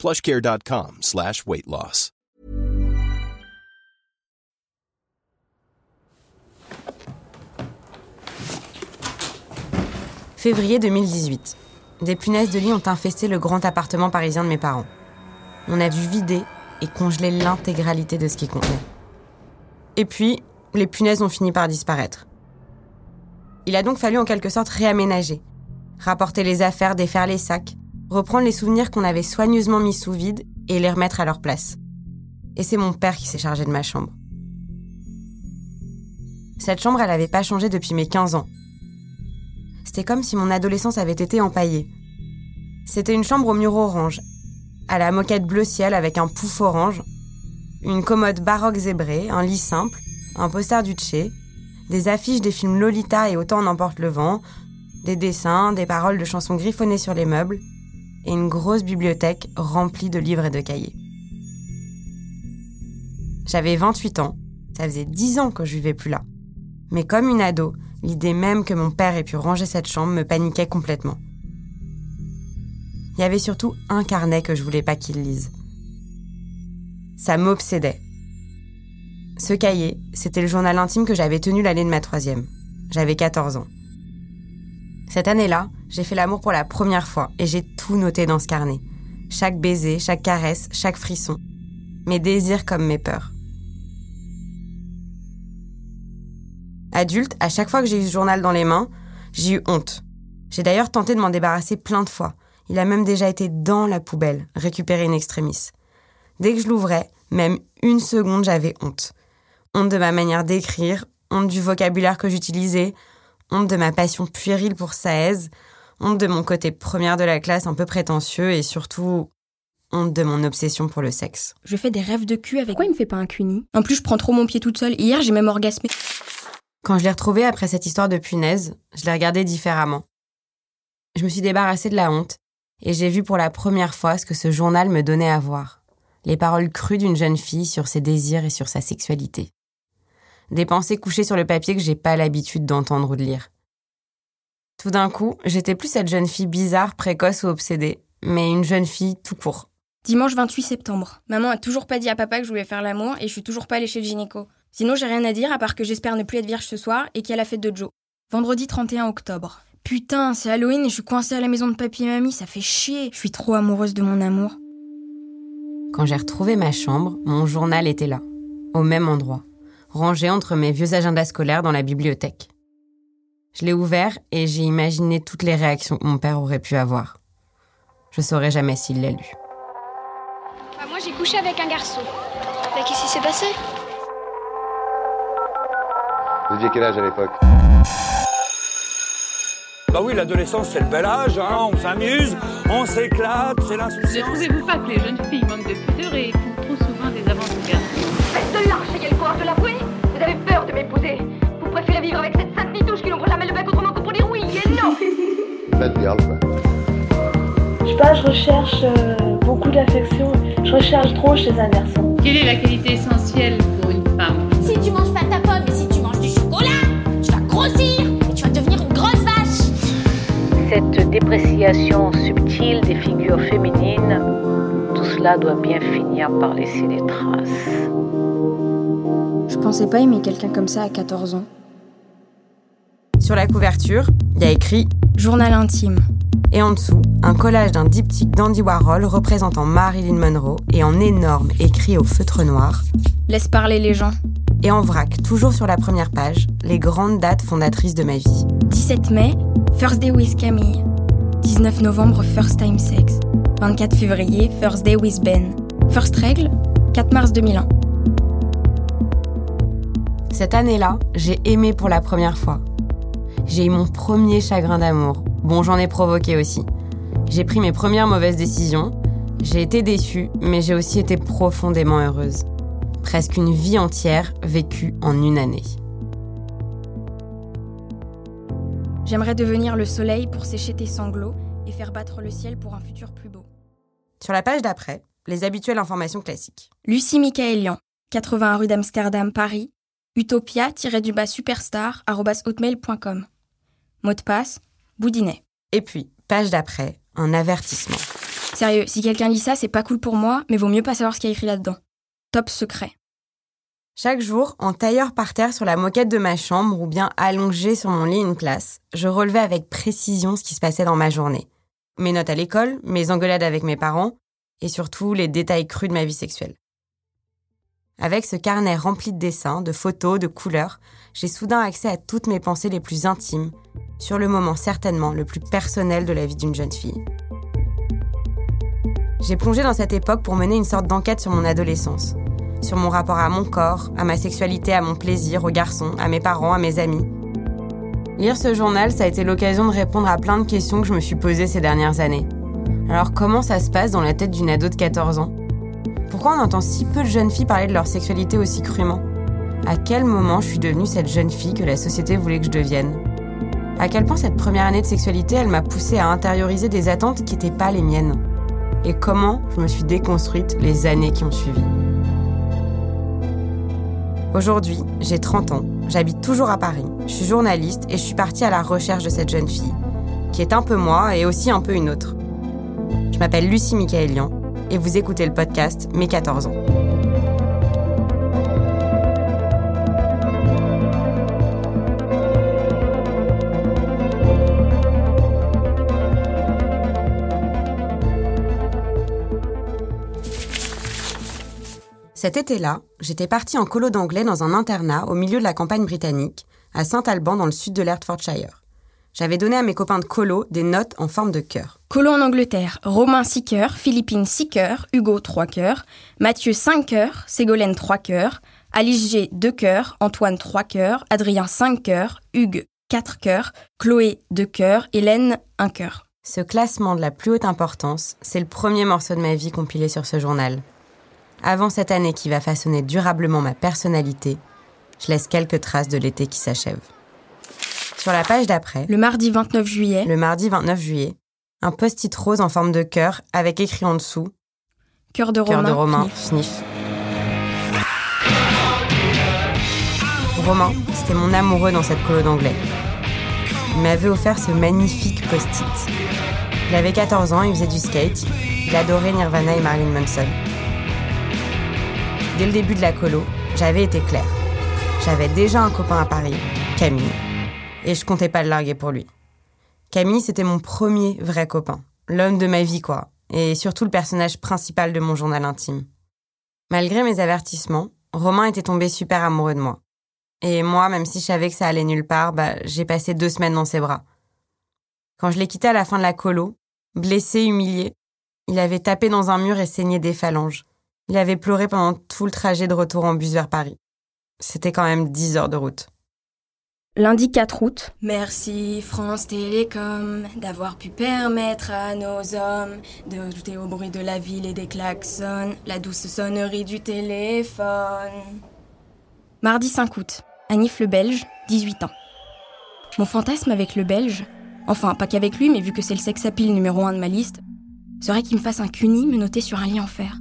plushcare.com slash weight loss. Février 2018. Des punaises de lit ont infesté le grand appartement parisien de mes parents. On a dû vider et congeler l'intégralité de ce qui contenait. Et puis, les punaises ont fini par disparaître. Il a donc fallu en quelque sorte réaménager, rapporter les affaires, défaire les sacs, reprendre les souvenirs qu'on avait soigneusement mis sous vide et les remettre à leur place. Et c'est mon père qui s'est chargé de ma chambre. Cette chambre, elle n'avait pas changé depuis mes 15 ans. C'était comme si mon adolescence avait été empaillée. C'était une chambre au mur orange, à la moquette bleu ciel avec un pouf orange, une commode baroque zébrée, un lit simple, un poster du Tché, des affiches des films Lolita et Autant n'emporte le vent, des dessins, des paroles de chansons griffonnées sur les meubles, et une grosse bibliothèque remplie de livres et de cahiers. J'avais 28 ans, ça faisait 10 ans que je vivais plus là. Mais comme une ado, l'idée même que mon père ait pu ranger cette chambre me paniquait complètement. Il y avait surtout un carnet que je voulais pas qu'il lise. Ça m'obsédait. Ce cahier, c'était le journal intime que j'avais tenu l'année de ma troisième. J'avais 14 ans. Cette année-là, j'ai fait l'amour pour la première fois et j'ai tout noté dans ce carnet. Chaque baiser, chaque caresse, chaque frisson. Mes désirs comme mes peurs. Adulte, à chaque fois que j'ai eu ce journal dans les mains, j'ai eu honte. J'ai d'ailleurs tenté de m'en débarrasser plein de fois. Il a même déjà été dans la poubelle, récupéré une extremis. Dès que je l'ouvrais, même une seconde, j'avais honte. Honte de ma manière d'écrire, honte du vocabulaire que j'utilisais, honte de ma passion puérile pour Saez, honte de mon côté première de la classe un peu prétentieux et surtout honte de mon obsession pour le sexe. Je fais des rêves de cul avec. Pourquoi il me fait pas un cuni En plus, je prends trop mon pied toute seule. Hier, j'ai même orgasmé. Quand je l'ai retrouvé après cette histoire de punaise, je l'ai regardé différemment. Je me suis débarrassée de la honte et j'ai vu pour la première fois ce que ce journal me donnait à voir. Les paroles crues d'une jeune fille sur ses désirs et sur sa sexualité. Des pensées couchées sur le papier que j'ai pas l'habitude d'entendre ou de lire. Tout d'un coup, j'étais plus cette jeune fille bizarre, précoce ou obsédée, mais une jeune fille tout court. Dimanche 28 septembre. Maman a toujours pas dit à papa que je voulais faire l'amour et je suis toujours pas allée chez le gynéco. Sinon, j'ai rien à dire à part que j'espère ne plus être vierge ce soir et qu'il y a la fête de Joe. Vendredi 31 octobre. Putain, c'est Halloween et je suis coincée à la maison de papy et mamie, ça fait chier. Je suis trop amoureuse de mon amour. Quand j'ai retrouvé ma chambre, mon journal était là, au même endroit, rangé entre mes vieux agendas scolaires dans la bibliothèque. Je l'ai ouvert et j'ai imaginé toutes les réactions que mon père aurait pu avoir. Je saurais jamais s'il l'a lu. Bah, moi j'ai couché avec un garçon. Bah, qu'est-ce qui s'est passé? Vous aviez quel âge à l'époque? Bah oui, l'adolescence c'est le bel âge, hein, on s'amuse, on s'éclate, c'est Ne l'insouciance. trouvez-vous pas que les jeunes filles manquent de pudeur et font trop souvent des aventures Faites de lâche, ayez le courage de l'avouer Vous avez peur de m'épouser Vous préférez vivre avec cette sainte nitouche qui n'ouvre jamais le bec autrement que pour dire oui et non Bad girl, quoi. Je sais pas, je recherche euh, beaucoup d'affection. Je recherche trop chez un garçon. Quelle est la qualité essentielle pour une femme? Si tu manges pas ta pomme et si tu manges du chocolat, tu vas grossir et tu vas devenir une grosse vache. Cette dépréciation subtile des figures féminines, tout cela doit bien finir par laisser des traces. Je pensais pas aimer quelqu'un comme ça à 14 ans. Sur la couverture, il y a écrit Journal intime. et en dessous, un collage d'un diptyque d'Andy Warhol représentant Marilyn Monroe et en énorme écrit au feutre noir. Laisse parler les gens. Et en vrac, toujours sur la première page, les grandes dates fondatrices de ma vie. 17 mai, First Day with Camille. 19 novembre, First Time Sex. 24 février, First Day with Ben. First Règle, 4 mars 2001. Cette année-là, j'ai aimé pour la première fois. J'ai eu mon premier chagrin d'amour. Bon, j'en ai provoqué aussi. J'ai pris mes premières mauvaises décisions. J'ai été déçue, mais j'ai aussi été profondément heureuse. Presque une vie entière vécue en une année. J'aimerais devenir le soleil pour sécher tes sanglots et faire battre le ciel pour un futur plus beau. Sur la page d'après, les habituelles informations classiques. Lucie Michaelian, 80 rue d'Amsterdam, Paris, utopia-du-bas superstar hotmail.com. Mot de passe, Boudinet. Et puis, page d'après, un avertissement. Sérieux, si quelqu'un lit ça, c'est pas cool pour moi, mais vaut mieux pas savoir ce qu'il y a écrit là-dedans. Top secret. Chaque jour, en tailleur par terre sur la moquette de ma chambre ou bien allongé sur mon lit une place, je relevais avec précision ce qui se passait dans ma journée. Mes notes à l'école, mes engueulades avec mes parents et surtout les détails crus de ma vie sexuelle. Avec ce carnet rempli de dessins, de photos, de couleurs, j'ai soudain accès à toutes mes pensées les plus intimes, sur le moment certainement le plus personnel de la vie d'une jeune fille. J'ai plongé dans cette époque pour mener une sorte d'enquête sur mon adolescence, sur mon rapport à mon corps, à ma sexualité, à mon plaisir, aux garçons, à mes parents, à mes amis. Lire ce journal, ça a été l'occasion de répondre à plein de questions que je me suis posées ces dernières années. Alors comment ça se passe dans la tête d'une ado de 14 ans? Pourquoi on entend si peu de jeunes filles parler de leur sexualité aussi crûment? À quel moment je suis devenue cette jeune fille que la société voulait que je devienne? À quel point cette première année de sexualité, elle m'a poussée à intérioriser des attentes qui n'étaient pas les miennes? Et comment je me suis déconstruite les années qui ont suivi? Aujourd'hui, j'ai 30 ans, j'habite toujours à Paris, je suis journaliste et je suis partie à la recherche de cette jeune fille, qui est un peu moi et aussi un peu une autre. Je m'appelle Lucie Michaelian et vous écoutez le podcast Mes 14 ans. Cet été-là, j'étais partie en colo d'anglais dans un internat au milieu de la campagne britannique, à Saint-Alban dans le sud de l'Hertfordshire. J'avais donné à mes copains de colo des notes en forme de cœur. Colo en Angleterre, Romain 6 cœurs, Philippine 6 cœurs, Hugo 3 cœurs, Mathieu 5 cœurs, Ségolène 3 cœurs, Alice G 2 cœurs, Antoine 3 cœurs, Adrien 5 cœurs, Hugues 4 cœurs, Chloé 2 cœurs, Hélène 1 cœur. Ce classement de la plus haute importance, c'est le premier morceau de ma vie compilé sur ce journal. Avant cette année qui va façonner durablement ma personnalité, je laisse quelques traces de l'été qui s'achève. Sur la page d'après, Le mardi 29 juillet, le mardi 29 juillet, un post-it rose en forme de cœur avec écrit en dessous cœur de Cœur Romain. de Romain, Sniff. sniff. Romain, c'était mon amoureux dans cette colo d'anglais. Il m'avait offert ce magnifique post-it. Il avait 14 ans, il faisait du skate, il adorait Nirvana et Marilyn Manson. Dès le début de la colo, j'avais été claire. J'avais déjà un copain à Paris, Camille, et je comptais pas le larguer pour lui. Camille, c'était mon premier vrai copain, l'homme de ma vie quoi, et surtout le personnage principal de mon journal intime. Malgré mes avertissements, Romain était tombé super amoureux de moi. Et moi, même si je savais que ça allait nulle part, bah, j'ai passé deux semaines dans ses bras. Quand je l'ai quitté à la fin de la colo, blessé, humilié, il avait tapé dans un mur et saigné des phalanges. Il avait pleuré pendant tout le trajet de retour en bus vers Paris. C'était quand même 10 heures de route. Lundi 4 août. Merci France Télécom d'avoir pu permettre à nos hommes de douter au bruit de la ville et des klaxons, la douce sonnerie du téléphone. Mardi 5 août. Anif le Belge, 18 ans. Mon fantasme avec le Belge, enfin pas qu'avec lui, mais vu que c'est le sex appeal numéro 1 de ma liste, serait qu'il me fasse un cuni me noter sur un lit en fer.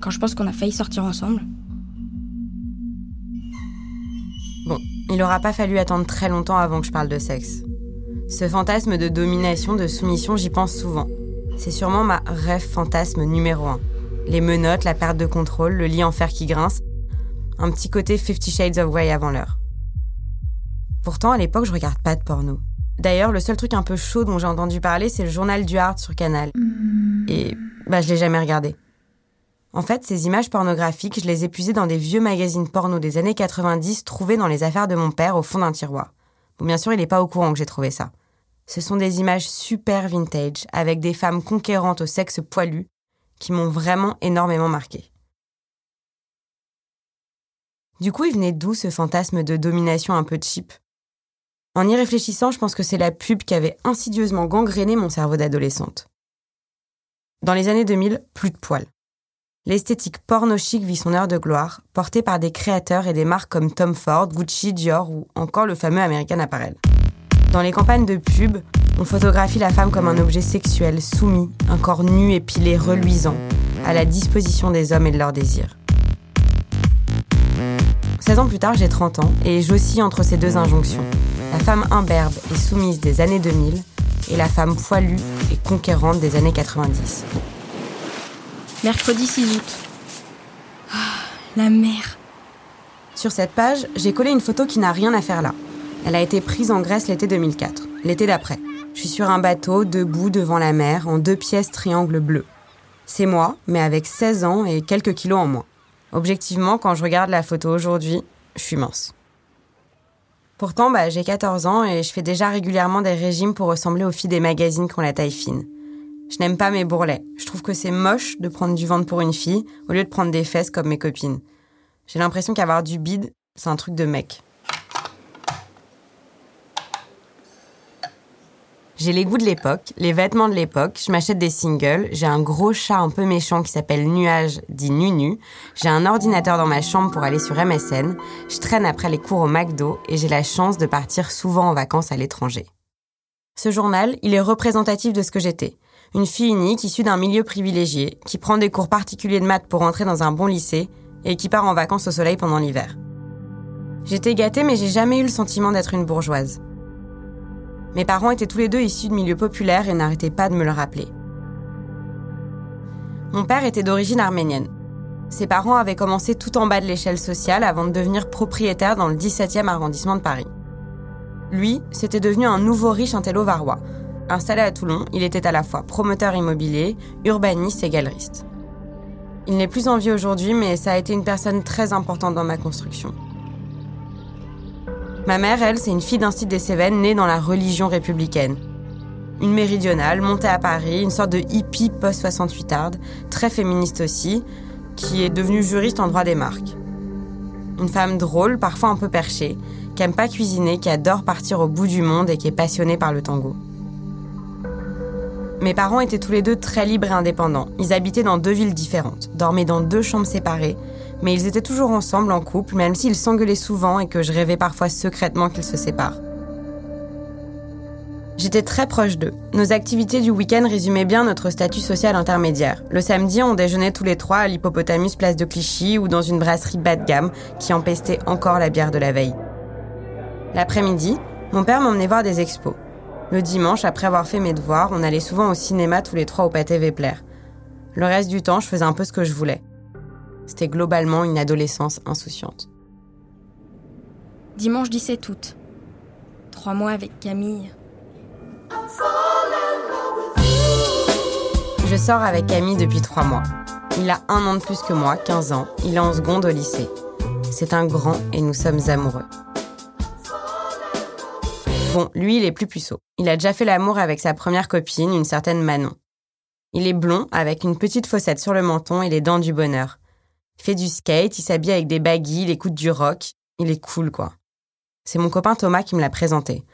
Quand je pense qu'on a failli sortir ensemble. Il aura pas fallu attendre très longtemps avant que je parle de sexe. Ce fantasme de domination, de soumission, j'y pense souvent. C'est sûrement ma rêve fantasme numéro un. Les menottes, la perte de contrôle, le lit en fer qui grince. Un petit côté Fifty Shades of Grey avant l'heure. Pourtant, à l'époque, je regarde pas de porno. D'ailleurs, le seul truc un peu chaud dont j'ai entendu parler, c'est le journal du Hard sur Canal. Et bah, je l'ai jamais regardé. En fait, ces images pornographiques, je les ai puisées dans des vieux magazines porno des années 90 trouvés dans les affaires de mon père au fond d'un tiroir. Bon, bien sûr, il n'est pas au courant que j'ai trouvé ça. Ce sont des images super vintage, avec des femmes conquérantes au sexe poilu, qui m'ont vraiment énormément marqué. Du coup, il venait d'où ce fantasme de domination un peu cheap? En y réfléchissant, je pense que c'est la pub qui avait insidieusement gangréné mon cerveau d'adolescente. Dans les années 2000, plus de poils. L'esthétique porno chic vit son heure de gloire, portée par des créateurs et des marques comme Tom Ford, Gucci, Dior ou encore le fameux American Apparel. Dans les campagnes de pub, on photographie la femme comme un objet sexuel soumis, un corps nu, épilé, reluisant, à la disposition des hommes et de leurs désirs. 16 ans plus tard, j'ai 30 ans et j'oscille entre ces deux injonctions. La femme imberbe et soumise des années 2000 et la femme poilue et conquérante des années 90. Mercredi 6 août. Ah, la mer. Sur cette page, j'ai collé une photo qui n'a rien à faire là. Elle a été prise en Grèce l'été 2004, l'été d'après. Je suis sur un bateau, debout devant la mer, en deux pièces triangle bleu. C'est moi, mais avec 16 ans et quelques kilos en moins. Objectivement, quand je regarde la photo aujourd'hui, je suis mince. Pourtant, bah, j'ai 14 ans et je fais déjà régulièrement des régimes pour ressembler aux filles des magazines qui ont la taille fine. Je n'aime pas mes bourrelets. Je trouve que c'est moche de prendre du ventre pour une fille au lieu de prendre des fesses comme mes copines. J'ai l'impression qu'avoir du bide, c'est un truc de mec. J'ai les goûts de l'époque, les vêtements de l'époque, je m'achète des singles, j'ai un gros chat un peu méchant qui s'appelle Nuage, dit Nunu, j'ai un ordinateur dans ma chambre pour aller sur MSN, je traîne après les cours au McDo et j'ai la chance de partir souvent en vacances à l'étranger. Ce journal, il est représentatif de ce que j'étais. Une fille unique issue d'un milieu privilégié, qui prend des cours particuliers de maths pour entrer dans un bon lycée et qui part en vacances au soleil pendant l'hiver. J'étais gâtée mais j'ai jamais eu le sentiment d'être une bourgeoise. Mes parents étaient tous les deux issus de milieux populaires et n'arrêtaient pas de me le rappeler. Mon père était d'origine arménienne. Ses parents avaient commencé tout en bas de l'échelle sociale avant de devenir propriétaire dans le 17e arrondissement de Paris. Lui, c'était devenu un nouveau riche intello varois. Installé à Toulon, il était à la fois promoteur immobilier, urbaniste et galeriste. Il n'est plus en vie aujourd'hui, mais ça a été une personne très importante dans ma construction. Ma mère, elle, c'est une fille d'un site des Cévennes née dans la religion républicaine. Une méridionale, montée à Paris, une sorte de hippie post-68arde, très féministe aussi, qui est devenue juriste en droit des marques. Une femme drôle, parfois un peu perchée, qui aime pas cuisiner, qui adore partir au bout du monde et qui est passionnée par le tango. Mes parents étaient tous les deux très libres et indépendants. Ils habitaient dans deux villes différentes, dormaient dans deux chambres séparées, mais ils étaient toujours ensemble en couple, même s'ils s'engueulaient souvent et que je rêvais parfois secrètement qu'ils se séparent. J'étais très proche d'eux. Nos activités du week-end résumaient bien notre statut social intermédiaire. Le samedi, on déjeunait tous les trois à l'Hippopotamus Place de Clichy ou dans une brasserie bas de gamme qui empestait encore la bière de la veille. L'après-midi, mon père m'emmenait voir des expos. Le dimanche, après avoir fait mes devoirs, on allait souvent au cinéma tous les trois au Pâté Vepler. Le reste du temps, je faisais un peu ce que je voulais. C'était globalement une adolescence insouciante. Dimanche 17 août. Trois mois avec Camille. Je sors avec Camille depuis trois mois. Il a un an de plus que moi, 15 ans. Il est en seconde au lycée. C'est un grand et nous sommes amoureux. Bon, lui, il est plus puceau. Il a déjà fait l'amour avec sa première copine, une certaine Manon. Il est blond, avec une petite fossette sur le menton et les dents du bonheur. Il fait du skate, il s'habille avec des baggy, il écoute du rock. Il est cool, quoi. C'est mon copain Thomas qui me l'a présenté.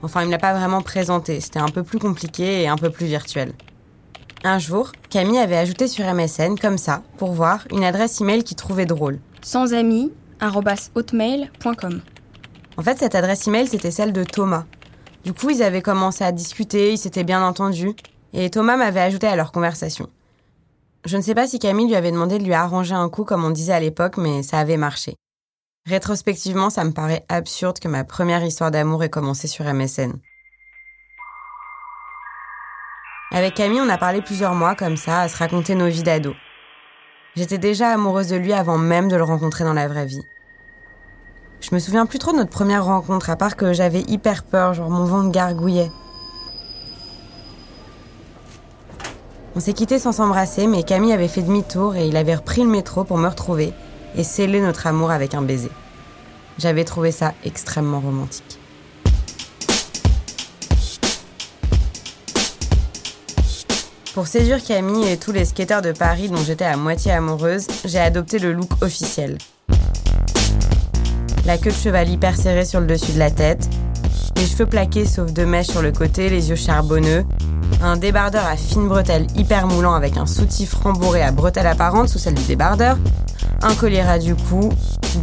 Enfin, il me l'a pas vraiment présenté, c'était un peu plus compliqué et un peu plus virtuel. Un jour, Camille avait ajouté sur MSN, comme ça, pour voir, une adresse email qu'il trouvait drôle. Sans. En fait, cette adresse email, c'était celle de Thomas. Du coup, ils avaient commencé à discuter, ils s'étaient bien entendus, et Thomas m'avait ajouté à leur conversation. Je ne sais pas si Camille lui avait demandé de lui arranger un coup comme on disait à l'époque, mais ça avait marché. Rétrospectivement, ça me paraît absurde que ma première histoire d'amour ait commencé sur MSN. Avec Camille, on a parlé plusieurs mois comme ça, à se raconter nos vies d'ados. J'étais déjà amoureuse de lui avant même de le rencontrer dans la vraie vie. Je me souviens plus trop de notre première rencontre, à part que j'avais hyper peur, genre mon ventre gargouillait. On s'est quitté sans s'embrasser, mais Camille avait fait demi-tour et il avait repris le métro pour me retrouver et sceller notre amour avec un baiser. J'avais trouvé ça extrêmement romantique. Pour séduire Camille et tous les skateurs de Paris dont j'étais à moitié amoureuse, j'ai adopté le look officiel. La queue de cheval hyper serrée sur le dessus de la tête, les cheveux plaqués sauf deux mèches sur le côté, les yeux charbonneux, Un débardeur à fines bretelles hyper moulant avec un soutif rembourré à bretelles apparentes sous celle du débardeur, un collier à du cou,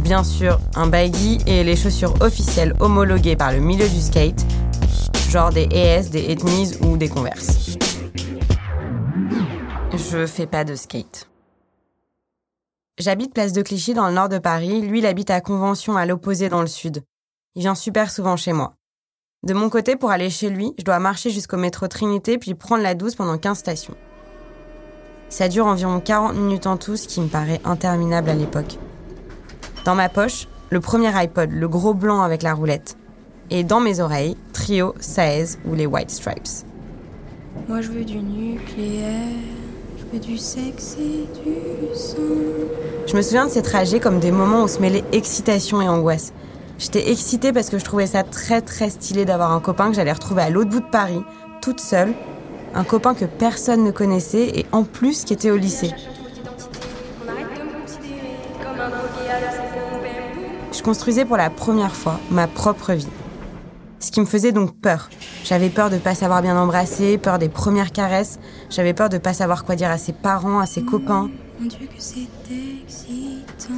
bien sûr un baggy et les chaussures officielles homologuées par le milieu du skate, genre des ES, des Etnies ou des Converse. Je fais pas de skate. J'habite place de Clichy dans le nord de Paris, lui il habite à Convention à l'opposé dans le sud. Il vient super souvent chez moi. De mon côté, pour aller chez lui, je dois marcher jusqu'au métro Trinité puis prendre la 12 pendant 15 stations. Ça dure environ 40 minutes en tout, ce qui me paraît interminable à l'époque. Dans ma poche, le premier iPod, le gros blanc avec la roulette. Et dans mes oreilles, Trio, Saez ou les White Stripes. Moi je veux du nucléaire, je veux du sexe et du sang. Je me souviens de ces trajets comme des moments où se mêlaient excitation et angoisse. J'étais excitée parce que je trouvais ça très très stylé d'avoir un copain que j'allais retrouver à l'autre bout de Paris, toute seule. Un copain que personne ne connaissait et en plus qui était au lycée. Je construisais pour la première fois ma propre vie. Ce qui me faisait donc peur. J'avais peur de ne pas savoir bien embrasser, peur des premières caresses, j'avais peur de ne pas savoir quoi dire à ses parents, à ses copains. Mon Dieu que c'est excitant.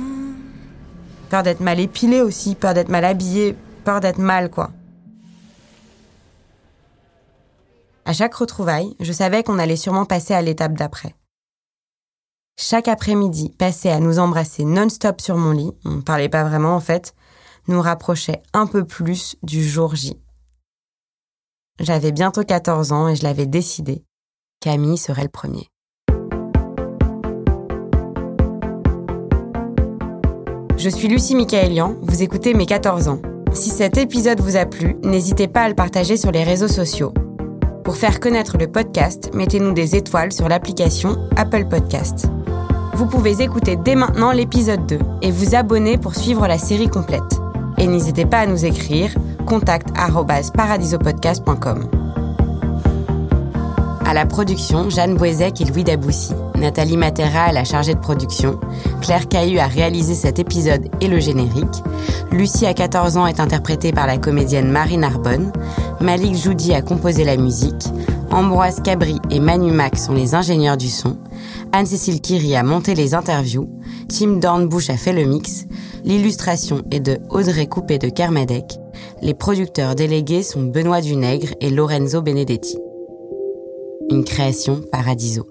Peur d'être mal épilé aussi, peur d'être mal habillé, peur d'être mal, quoi. À chaque retrouvaille, je savais qu'on allait sûrement passer à l'étape d'après. Chaque après-midi, passer à nous embrasser non-stop sur mon lit, on ne parlait pas vraiment en fait, nous rapprochait un peu plus du jour J. J'avais bientôt 14 ans et je l'avais décidé. Camille serait le premier. Je suis Lucie Michaelian, vous écoutez Mes 14 ans. Si cet épisode vous a plu, n'hésitez pas à le partager sur les réseaux sociaux. Pour faire connaître le podcast, mettez-nous des étoiles sur l'application Apple Podcast. Vous pouvez écouter dès maintenant l'épisode 2 et vous abonner pour suivre la série complète. Et n'hésitez pas à nous écrire contact@paradisopodcast.com. À la production, Jeanne Boisec et Louis Daboussi. Nathalie Matera est la chargée de production. Claire Cahu a réalisé cet épisode et le générique. Lucie, à 14 ans, est interprétée par la comédienne Marie Narbonne. Malik Joudi a composé la musique. Ambroise Cabri et Manu Mac sont les ingénieurs du son. Anne-Cécile Kiri a monté les interviews. Tim Dornbush a fait le mix. L'illustration est de Audrey Coupé de Kermadec. Les producteurs délégués sont Benoît Dunègre et Lorenzo Benedetti une création Paradiso.